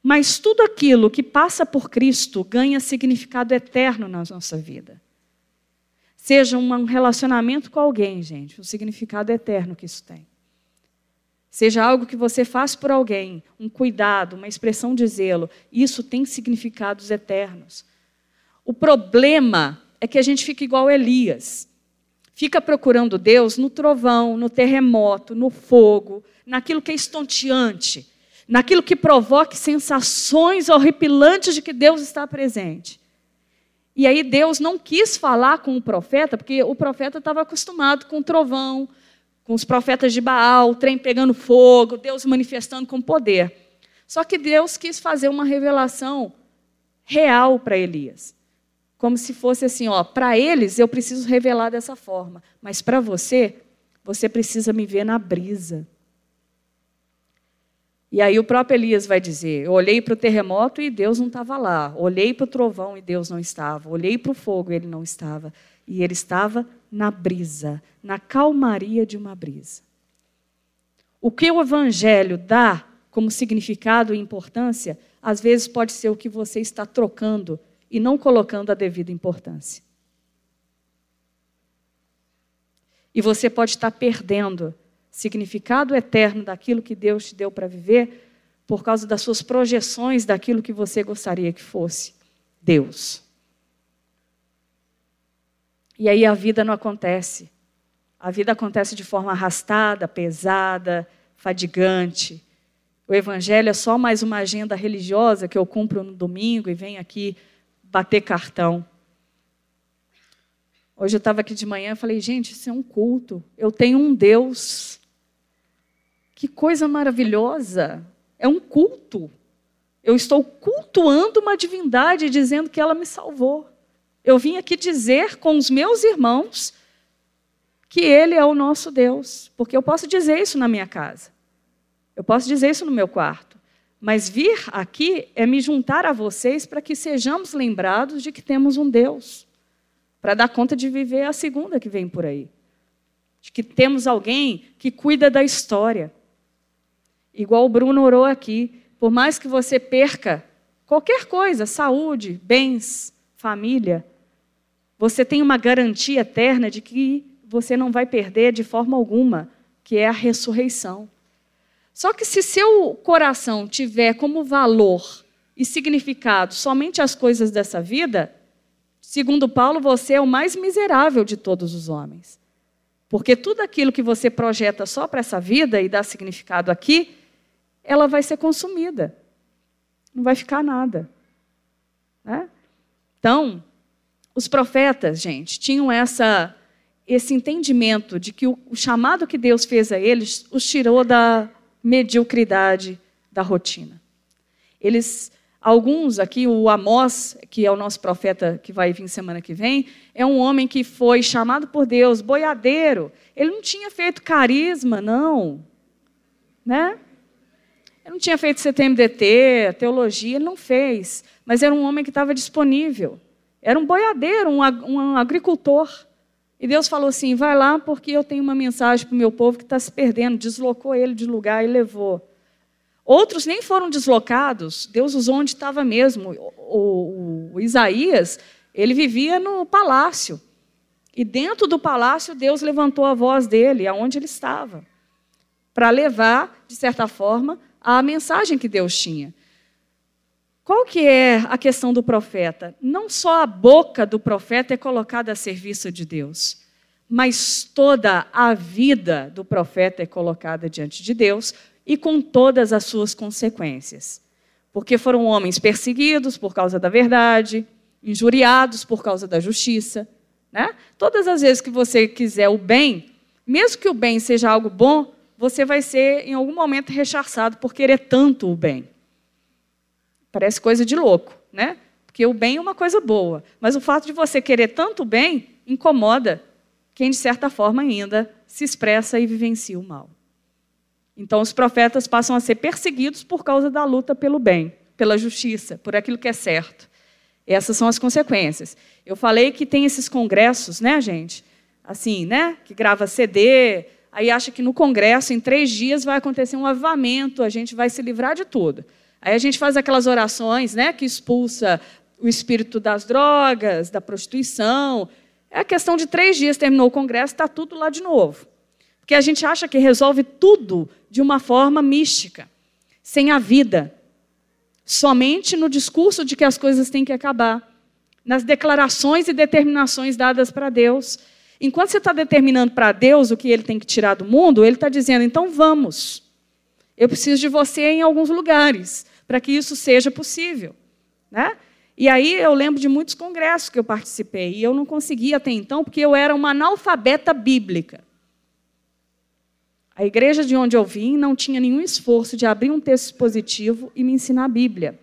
Mas tudo aquilo que passa por Cristo ganha significado eterno na nossa vida. Seja um relacionamento com alguém, gente, o significado eterno que isso tem. Seja algo que você faz por alguém, um cuidado, uma expressão de zelo, isso tem significados eternos. O problema é que a gente fica igual Elias. Fica procurando Deus no trovão, no terremoto, no fogo, naquilo que é estonteante, naquilo que provoque sensações horripilantes de que Deus está presente. E aí Deus não quis falar com o profeta, porque o profeta estava acostumado com o trovão, com os profetas de Baal, o trem pegando fogo, Deus manifestando com poder. Só que Deus quis fazer uma revelação real para Elias. Como se fosse assim, ó, para eles eu preciso revelar dessa forma, mas para você, você precisa me ver na brisa. E aí o próprio Elias vai dizer: Eu olhei para o terremoto e Deus não estava lá. Olhei para o trovão e Deus não estava. Olhei para o fogo e ele não estava. E ele estava na brisa, na calmaria de uma brisa. O que o Evangelho dá como significado e importância, às vezes pode ser o que você está trocando e não colocando a devida importância. E você pode estar perdendo significado eterno daquilo que Deus te deu para viver por causa das suas projeções daquilo que você gostaria que fosse Deus. E aí a vida não acontece. A vida acontece de forma arrastada, pesada, fadigante. O evangelho é só mais uma agenda religiosa que eu cumpro no domingo e venho aqui bater cartão. Hoje eu estava aqui de manhã e falei, gente, isso é um culto. Eu tenho um Deus que coisa maravilhosa! É um culto. Eu estou cultuando uma divindade dizendo que ela me salvou. Eu vim aqui dizer com os meus irmãos que Ele é o nosso Deus, porque eu posso dizer isso na minha casa, eu posso dizer isso no meu quarto, mas vir aqui é me juntar a vocês para que sejamos lembrados de que temos um Deus, para dar conta de viver a segunda que vem por aí, de que temos alguém que cuida da história, igual o Bruno orou aqui, por mais que você perca qualquer coisa, saúde, bens, família, você tem uma garantia eterna de que você não vai perder de forma alguma, que é a ressurreição. Só que se seu coração tiver como valor e significado somente as coisas dessa vida, segundo Paulo, você é o mais miserável de todos os homens. Porque tudo aquilo que você projeta só para essa vida e dá significado aqui, ela vai ser consumida. Não vai ficar nada. Né? Então, os profetas, gente, tinham essa, esse entendimento de que o, o chamado que Deus fez a eles os tirou da mediocridade da rotina. Eles, alguns aqui, o Amós, que é o nosso profeta que vai vir semana que vem, é um homem que foi chamado por Deus, boiadeiro. Ele não tinha feito carisma, não. Né? Ele não tinha feito CTMDT, teologia, ele não fez. Mas era um homem que estava disponível. Era um boiadeiro, um, um agricultor. E Deus falou assim: vai lá, porque eu tenho uma mensagem para o meu povo que está se perdendo. Deslocou ele de lugar e levou. Outros nem foram deslocados, Deus usou onde estava mesmo. O, o, o Isaías, ele vivia no palácio. E dentro do palácio, Deus levantou a voz dele, aonde ele estava, para levar, de certa forma, a mensagem que Deus tinha. Qual que é a questão do profeta? Não só a boca do profeta é colocada a serviço de Deus, mas toda a vida do profeta é colocada diante de Deus e com todas as suas consequências. Porque foram homens perseguidos por causa da verdade, injuriados por causa da justiça. Né? Todas as vezes que você quiser o bem, mesmo que o bem seja algo bom, você vai ser, em algum momento, rechaçado por querer tanto o bem. Parece coisa de louco, né? Porque o bem é uma coisa boa. Mas o fato de você querer tanto bem incomoda quem, de certa forma, ainda se expressa e vivencia o mal. Então, os profetas passam a ser perseguidos por causa da luta pelo bem, pela justiça, por aquilo que é certo. Essas são as consequências. Eu falei que tem esses congressos, né, gente? Assim, né? Que grava CD, aí acha que no congresso, em três dias, vai acontecer um avivamento, a gente vai se livrar de tudo. Aí a gente faz aquelas orações né, que expulsa o espírito das drogas, da prostituição. É a questão de três dias, terminou o congresso, está tudo lá de novo. Porque a gente acha que resolve tudo de uma forma mística, sem a vida. Somente no discurso de que as coisas têm que acabar. nas declarações e determinações dadas para Deus. Enquanto você está determinando para Deus o que ele tem que tirar do mundo, ele está dizendo: então vamos. Eu preciso de você em alguns lugares para que isso seja possível. Né? E aí eu lembro de muitos congressos que eu participei e eu não conseguia até então porque eu era uma analfabeta bíblica. A igreja de onde eu vim não tinha nenhum esforço de abrir um texto expositivo e me ensinar a Bíblia.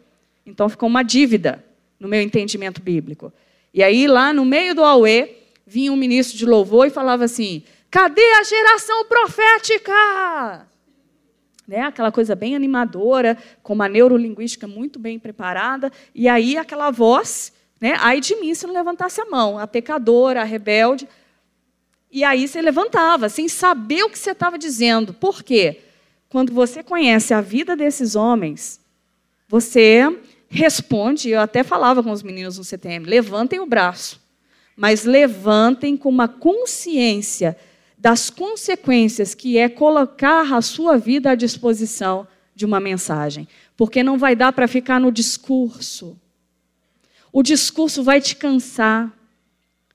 Então ficou uma dívida no meu entendimento bíblico. E aí lá no meio do Aue vinha um ministro de louvor e falava assim: "Cadê a geração profética?" Né? Aquela coisa bem animadora, com uma neurolinguística muito bem preparada, e aí aquela voz, né? ai de mim se não levantasse a mão, a pecadora, a rebelde. E aí você levantava, sem saber o que você estava dizendo. Por quê? Quando você conhece a vida desses homens, você responde, eu até falava com os meninos no CTM, levantem o braço, mas levantem com uma consciência das consequências que é colocar a sua vida à disposição de uma mensagem. Porque não vai dar para ficar no discurso. O discurso vai te cansar.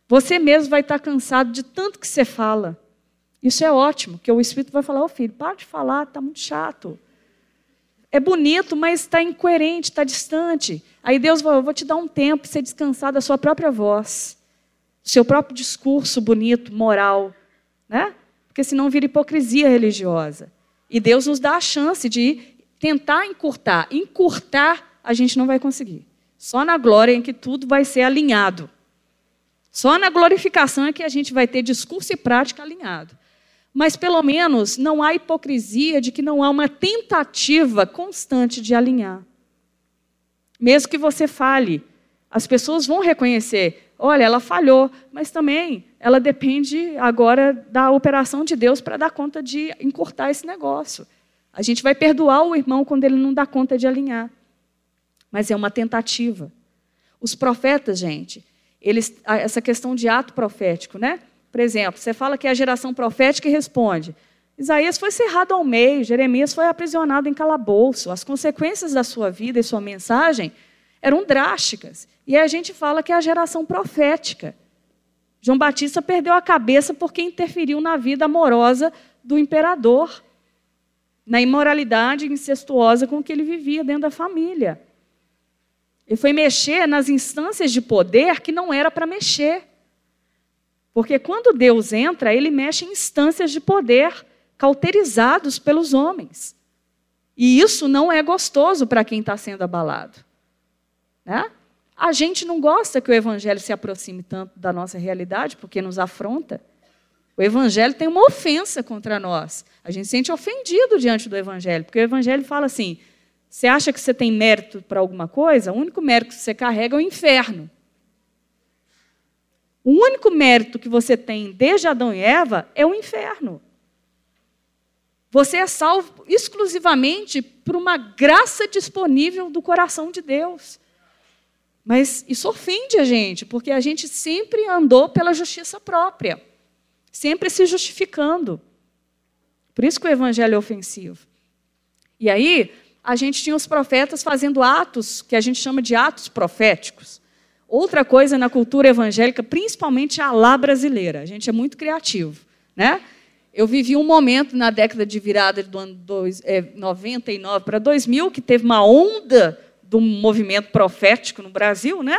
Você mesmo vai estar cansado de tanto que você fala. Isso é ótimo, porque o Espírito vai falar: Ô oh, filho, para de falar, está muito chato. É bonito, mas está incoerente, está distante. Aí Deus vai, eu vou te dar um tempo para você descansar da sua própria voz, do seu próprio discurso bonito, moral né? Porque senão vira hipocrisia religiosa. E Deus nos dá a chance de tentar encurtar. Encurtar a gente não vai conseguir. Só na glória em que tudo vai ser alinhado. Só na glorificação é que a gente vai ter discurso e prática alinhado. Mas pelo menos não há hipocrisia de que não há uma tentativa constante de alinhar. Mesmo que você fale, as pessoas vão reconhecer: olha, ela falhou, mas também ela depende agora da operação de Deus para dar conta de encurtar esse negócio. A gente vai perdoar o irmão quando ele não dá conta de alinhar. Mas é uma tentativa. Os profetas, gente, eles, essa questão de ato profético, né? Por exemplo, você fala que é a geração profética e responde. Isaías foi cerrado ao meio, Jeremias foi aprisionado em calabouço. As consequências da sua vida e sua mensagem eram drásticas. E a gente fala que é a geração profética. João Batista perdeu a cabeça porque interferiu na vida amorosa do imperador, na imoralidade incestuosa com que ele vivia dentro da família. Ele foi mexer nas instâncias de poder que não era para mexer. Porque quando Deus entra, ele mexe em instâncias de poder cauterizados pelos homens. E isso não é gostoso para quem está sendo abalado. Né? A gente não gosta que o evangelho se aproxime tanto da nossa realidade, porque nos afronta. O evangelho tem uma ofensa contra nós. A gente se sente ofendido diante do evangelho, porque o evangelho fala assim: você acha que você tem mérito para alguma coisa? O único mérito que você carrega é o inferno. O único mérito que você tem desde Adão e Eva é o inferno. Você é salvo exclusivamente por uma graça disponível do coração de Deus. Mas isso ofende a gente, porque a gente sempre andou pela justiça própria, sempre se justificando. Por isso que o evangelho é ofensivo. E aí, a gente tinha os profetas fazendo atos que a gente chama de atos proféticos. Outra coisa na cultura evangélica, principalmente a lá brasileira, a gente é muito criativo, né? Eu vivi um momento na década de virada do ano dois, é, 99 para 2000 que teve uma onda do movimento profético no Brasil, né?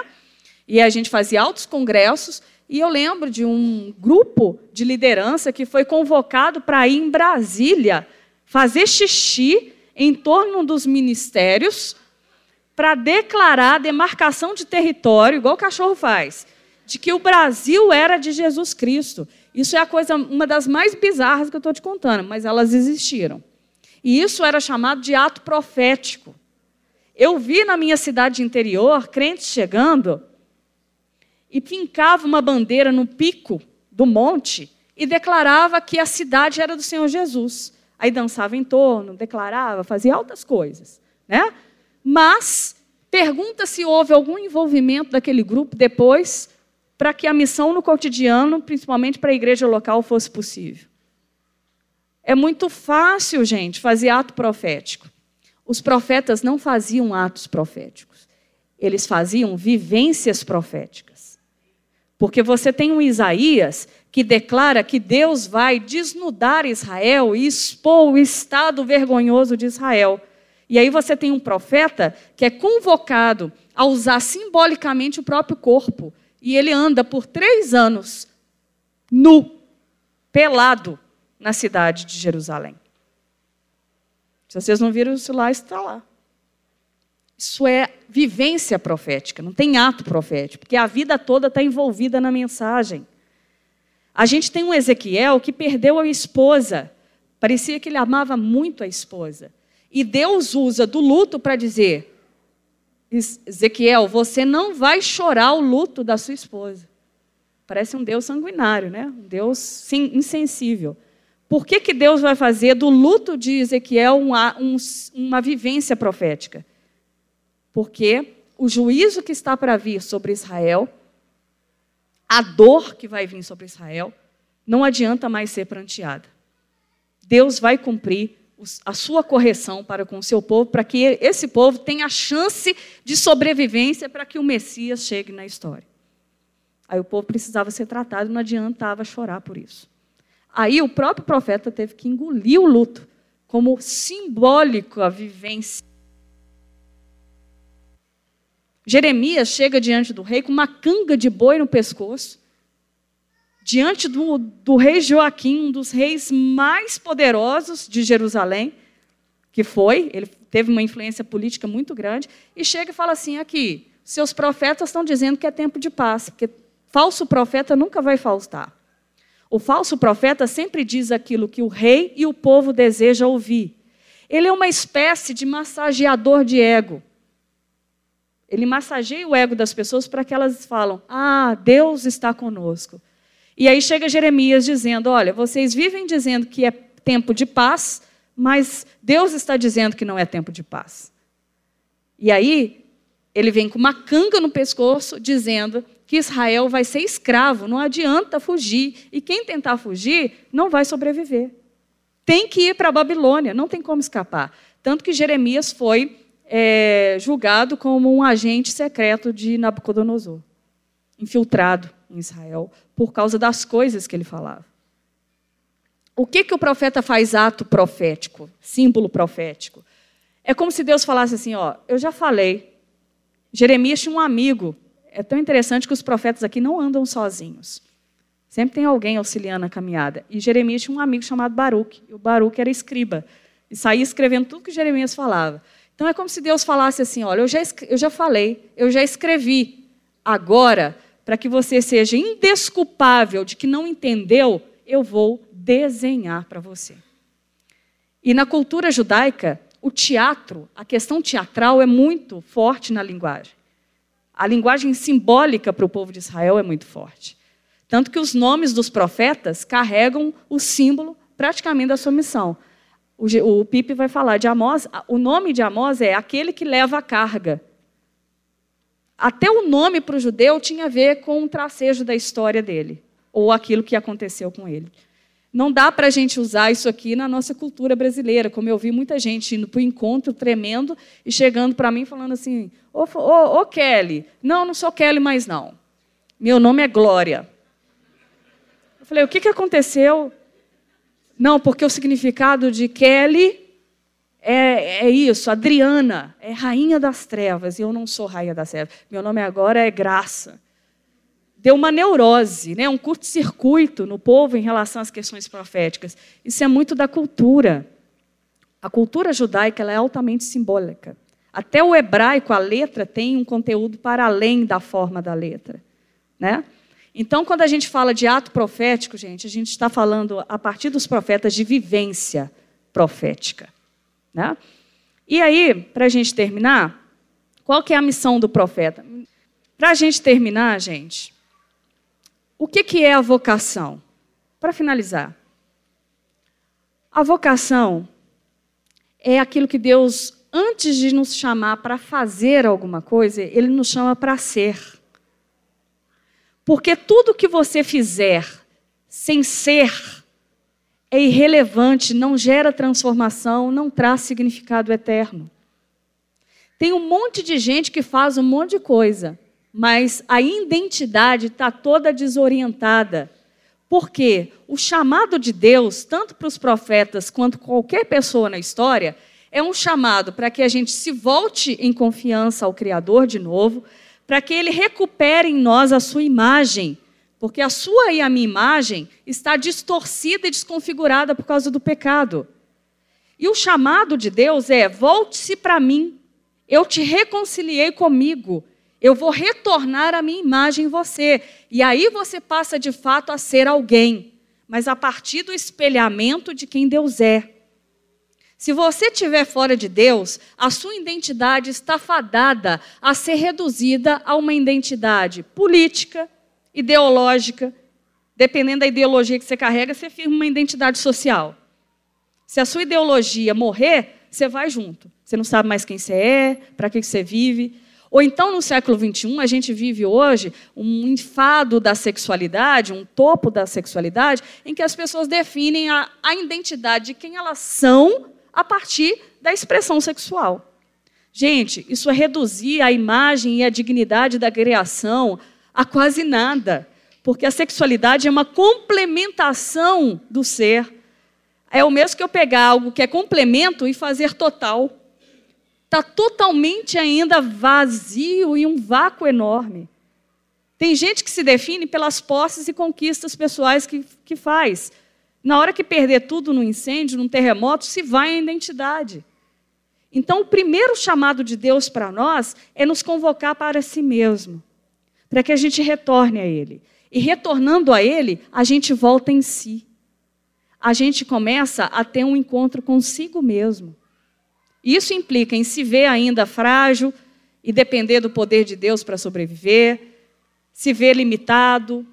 E a gente fazia altos congressos. E eu lembro de um grupo de liderança que foi convocado para ir em Brasília fazer xixi em torno dos ministérios para declarar a demarcação de território, igual o cachorro faz, de que o Brasil era de Jesus Cristo. Isso é a coisa, uma das mais bizarras que eu estou te contando, mas elas existiram. E isso era chamado de ato profético. Eu vi na minha cidade interior crentes chegando e pincava uma bandeira no pico do monte e declarava que a cidade era do Senhor Jesus. Aí dançava em torno, declarava, fazia altas coisas, né? Mas pergunta se houve algum envolvimento daquele grupo depois para que a missão no cotidiano, principalmente para a igreja local, fosse possível. É muito fácil, gente, fazer ato profético. Os profetas não faziam atos proféticos. Eles faziam vivências proféticas. Porque você tem um Isaías que declara que Deus vai desnudar Israel e expor o estado vergonhoso de Israel. E aí você tem um profeta que é convocado a usar simbolicamente o próprio corpo. E ele anda por três anos nu, pelado, na cidade de Jerusalém. Se vocês não viram isso lá, está lá. Isso é vivência profética, não tem ato profético, porque a vida toda está envolvida na mensagem. A gente tem um Ezequiel que perdeu a esposa. Parecia que ele amava muito a esposa. E Deus usa do luto para dizer: Ezequiel, você não vai chorar o luto da sua esposa. Parece um Deus sanguinário, né? Um Deus insensível. Por que, que Deus vai fazer do luto de Ezequiel uma, um, uma vivência profética? Porque o juízo que está para vir sobre Israel, a dor que vai vir sobre Israel, não adianta mais ser pranteada. Deus vai cumprir a sua correção para com o seu povo, para que esse povo tenha a chance de sobrevivência para que o Messias chegue na história. Aí o povo precisava ser tratado, não adiantava chorar por isso. Aí o próprio profeta teve que engolir o luto, como simbólico a vivência. Jeremias chega diante do rei com uma canga de boi no pescoço, diante do, do rei Joaquim, um dos reis mais poderosos de Jerusalém, que foi, ele teve uma influência política muito grande, e chega e fala assim: aqui, seus profetas estão dizendo que é tempo de paz, porque falso profeta nunca vai faltar. O falso profeta sempre diz aquilo que o rei e o povo desejam ouvir. Ele é uma espécie de massageador de ego. Ele massageia o ego das pessoas para que elas falam: "Ah, Deus está conosco". E aí chega Jeremias dizendo: Olha, vocês vivem dizendo que é tempo de paz, mas Deus está dizendo que não é tempo de paz. E aí ele vem com uma canga no pescoço, dizendo que Israel vai ser escravo, não adianta fugir. E quem tentar fugir não vai sobreviver. Tem que ir para a Babilônia, não tem como escapar. Tanto que Jeremias foi é, julgado como um agente secreto de Nabucodonosor, infiltrado em Israel por causa das coisas que ele falava. O que, que o profeta faz ato profético, símbolo profético? É como se Deus falasse assim: ó, eu já falei. Jeremias tinha um amigo. É tão interessante que os profetas aqui não andam sozinhos. Sempre tem alguém auxiliando a caminhada. E Jeremias tinha um amigo chamado Baruque. E o Baruque era escriba. E saía escrevendo tudo que Jeremias falava. Então é como se Deus falasse assim: olha, eu já, eu já falei, eu já escrevi. Agora para que você seja indesculpável de que não entendeu, eu vou desenhar para você. E na cultura judaica, o teatro, a questão teatral é muito forte na linguagem. A linguagem simbólica para o povo de Israel é muito forte. Tanto que os nomes dos profetas carregam o símbolo praticamente da sua missão. O, o Pipe vai falar de Amós, o nome de Amós é aquele que leva a carga. Até o nome para o judeu tinha a ver com o tracejo da história dele, ou aquilo que aconteceu com ele. Não dá para a gente usar isso aqui na nossa cultura brasileira, como eu vi muita gente indo para o encontro tremendo e chegando para mim falando assim: ô, ô, ô Kelly, não, não sou Kelly mais não. Meu nome é Glória. Eu falei: o que, que aconteceu? Não, porque o significado de Kelly é, é isso, Adriana é rainha das trevas e eu não sou rainha das trevas. Meu nome agora é Graça. Deu uma neurose, né, um curto-circuito no povo em relação às questões proféticas. Isso é muito da cultura. A cultura judaica é altamente simbólica. Até o hebraico, a letra, tem um conteúdo para além da forma da letra. Né? Então, quando a gente fala de ato profético, gente, a gente está falando, a partir dos profetas, de vivência profética. Né? E aí, para a gente terminar, qual que é a missão do profeta? Para a gente terminar, gente, o que, que é a vocação? Para finalizar, a vocação é aquilo que Deus, antes de nos chamar para fazer alguma coisa, Ele nos chama para ser. Porque tudo que você fizer sem ser, é irrelevante, não gera transformação, não traz significado eterno. Tem um monte de gente que faz um monte de coisa, mas a identidade está toda desorientada. Porque o chamado de Deus, tanto para os profetas quanto qualquer pessoa na história, é um chamado para que a gente se volte em confiança ao Criador de novo, para que ele recupere em nós a sua imagem, porque a sua e a minha imagem está distorcida e desconfigurada por causa do pecado. E o chamado de Deus é: volte-se para mim, eu te reconciliei comigo, eu vou retornar a minha imagem em você. E aí você passa de fato a ser alguém, mas a partir do espelhamento de quem Deus é. Se você estiver fora de Deus, a sua identidade está fadada a ser reduzida a uma identidade política, ideológica. Dependendo da ideologia que você carrega, você firma uma identidade social. Se a sua ideologia morrer, você vai junto. Você não sabe mais quem você é, para que você vive. Ou então, no século XXI, a gente vive hoje um enfado da sexualidade, um topo da sexualidade, em que as pessoas definem a, a identidade de quem elas são a partir da expressão sexual. Gente, isso é reduzir a imagem e a dignidade da criação a quase nada, porque a sexualidade é uma complementação do ser. É o mesmo que eu pegar algo que é complemento e fazer total. Está totalmente ainda vazio e um vácuo enorme. Tem gente que se define pelas posses e conquistas pessoais que, que faz. Na hora que perder tudo no incêndio, num terremoto, se vai a identidade. Então, o primeiro chamado de Deus para nós é nos convocar para si mesmo, para que a gente retorne a Ele. E retornando a Ele, a gente volta em si. A gente começa a ter um encontro consigo mesmo. Isso implica em se ver ainda frágil e depender do poder de Deus para sobreviver, se ver limitado,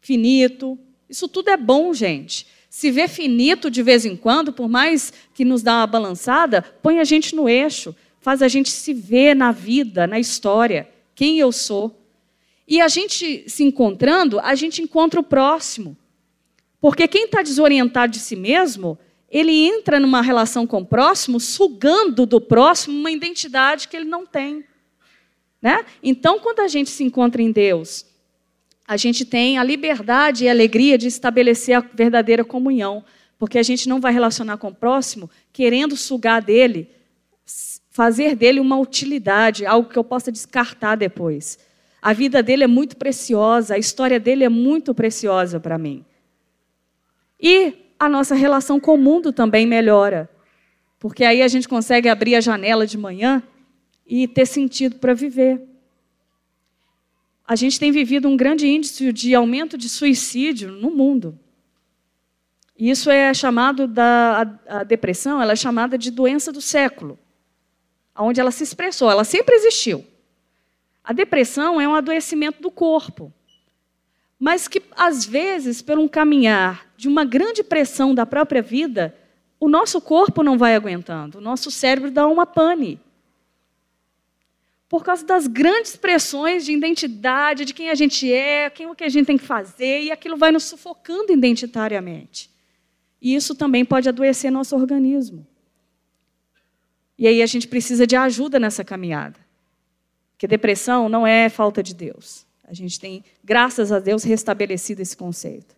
finito. Isso tudo é bom, gente. Se vê finito de vez em quando, por mais que nos dá uma balançada, põe a gente no eixo, faz a gente se ver na vida, na história, quem eu sou. E a gente se encontrando, a gente encontra o próximo. Porque quem está desorientado de si mesmo, ele entra numa relação com o próximo, sugando do próximo uma identidade que ele não tem. Né? Então, quando a gente se encontra em Deus, a gente tem a liberdade e a alegria de estabelecer a verdadeira comunhão, porque a gente não vai relacionar com o próximo querendo sugar dele, fazer dele uma utilidade, algo que eu possa descartar depois. A vida dele é muito preciosa, a história dele é muito preciosa para mim. E a nossa relação com o mundo também melhora, porque aí a gente consegue abrir a janela de manhã e ter sentido para viver a gente tem vivido um grande índice de aumento de suicídio no mundo. E isso é chamado da a, a depressão, ela é chamada de doença do século, onde ela se expressou, ela sempre existiu. A depressão é um adoecimento do corpo, mas que às vezes, por um caminhar de uma grande pressão da própria vida, o nosso corpo não vai aguentando, o nosso cérebro dá uma pane por causa das grandes pressões de identidade, de quem a gente é, quem o que a gente tem que fazer, e aquilo vai nos sufocando identitariamente. E isso também pode adoecer nosso organismo. E aí a gente precisa de ajuda nessa caminhada. Porque depressão não é falta de Deus. A gente tem, graças a Deus, restabelecido esse conceito.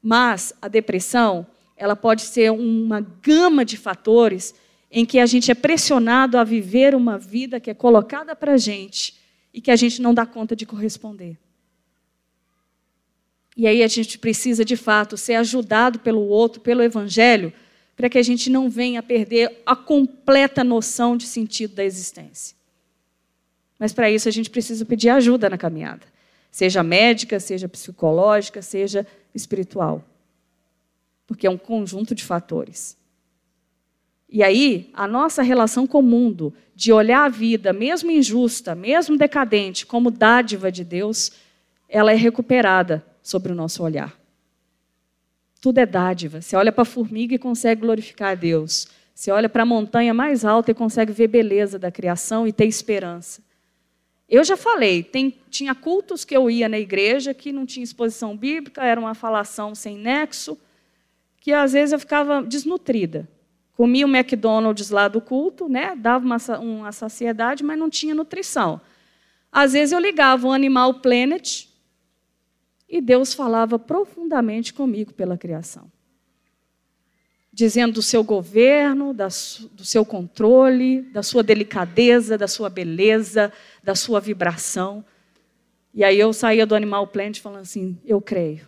Mas a depressão, ela pode ser uma gama de fatores em que a gente é pressionado a viver uma vida que é colocada para a gente e que a gente não dá conta de corresponder. E aí a gente precisa, de fato, ser ajudado pelo outro, pelo Evangelho, para que a gente não venha a perder a completa noção de sentido da existência. Mas para isso a gente precisa pedir ajuda na caminhada, seja médica, seja psicológica, seja espiritual. Porque é um conjunto de fatores. E aí, a nossa relação com o mundo, de olhar a vida, mesmo injusta, mesmo decadente, como dádiva de Deus, ela é recuperada sobre o nosso olhar. Tudo é dádiva. Você olha para a formiga e consegue glorificar a Deus. Você olha para a montanha mais alta e consegue ver beleza da criação e ter esperança. Eu já falei, tem, tinha cultos que eu ia na igreja que não tinha exposição bíblica, era uma falação sem nexo, que às vezes eu ficava desnutrida. Comia o McDonald's lá do culto, né? dava uma, uma saciedade, mas não tinha nutrição. Às vezes eu ligava o Animal Planet e Deus falava profundamente comigo pela criação. Dizendo do seu governo, da, do seu controle, da sua delicadeza, da sua beleza, da sua vibração. E aí eu saía do Animal Planet falando assim: eu creio.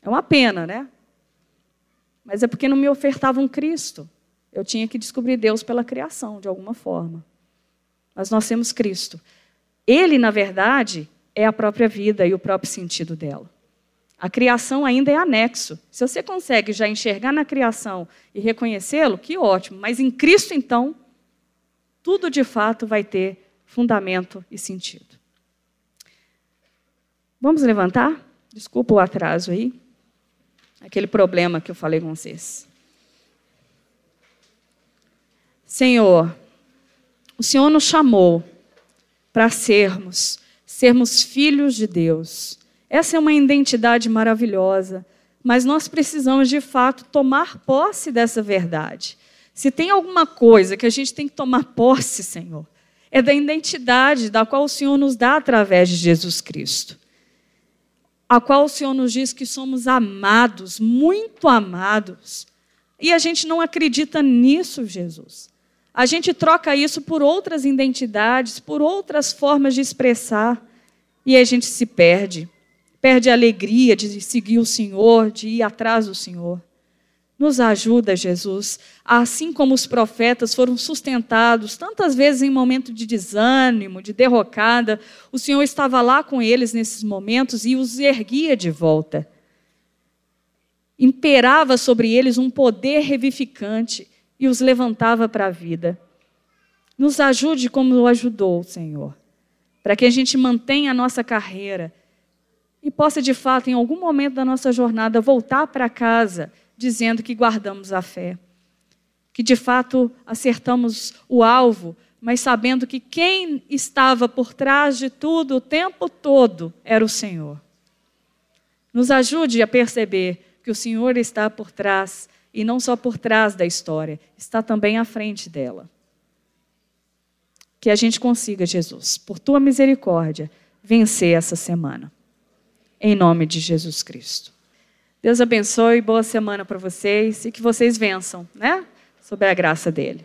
É uma pena, né? Mas é porque não me ofertavam Cristo. Eu tinha que descobrir Deus pela criação, de alguma forma. Mas nós temos Cristo. Ele, na verdade, é a própria vida e o próprio sentido dela. A criação ainda é anexo. Se você consegue já enxergar na criação e reconhecê-lo, que ótimo. Mas em Cristo, então, tudo de fato vai ter fundamento e sentido. Vamos levantar? Desculpa o atraso aí. Aquele problema que eu falei com vocês. Senhor, o Senhor nos chamou para sermos, sermos filhos de Deus. Essa é uma identidade maravilhosa, mas nós precisamos de fato tomar posse dessa verdade. Se tem alguma coisa que a gente tem que tomar posse, Senhor, é da identidade da qual o Senhor nos dá através de Jesus Cristo a qual o Senhor nos diz que somos amados, muito amados. E a gente não acredita nisso, Jesus. A gente troca isso por outras identidades, por outras formas de expressar, e a gente se perde. Perde a alegria de seguir o Senhor, de ir atrás do Senhor. Nos ajuda, Jesus, assim como os profetas foram sustentados tantas vezes em momento de desânimo, de derrocada, o Senhor estava lá com eles nesses momentos e os erguia de volta. Imperava sobre eles um poder revificante e os levantava para a vida. Nos ajude como o ajudou, Senhor, para que a gente mantenha a nossa carreira e possa, de fato, em algum momento da nossa jornada, voltar para casa dizendo que guardamos a fé. Que de fato acertamos o alvo, mas sabendo que quem estava por trás de tudo o tempo todo era o Senhor. Nos ajude a perceber que o Senhor está por trás, e não só por trás da história, está também à frente dela. Que a gente consiga, Jesus, por tua misericórdia, vencer essa semana. Em nome de Jesus Cristo. Deus abençoe, boa semana para vocês e que vocês vençam, né? Sob a graça dele.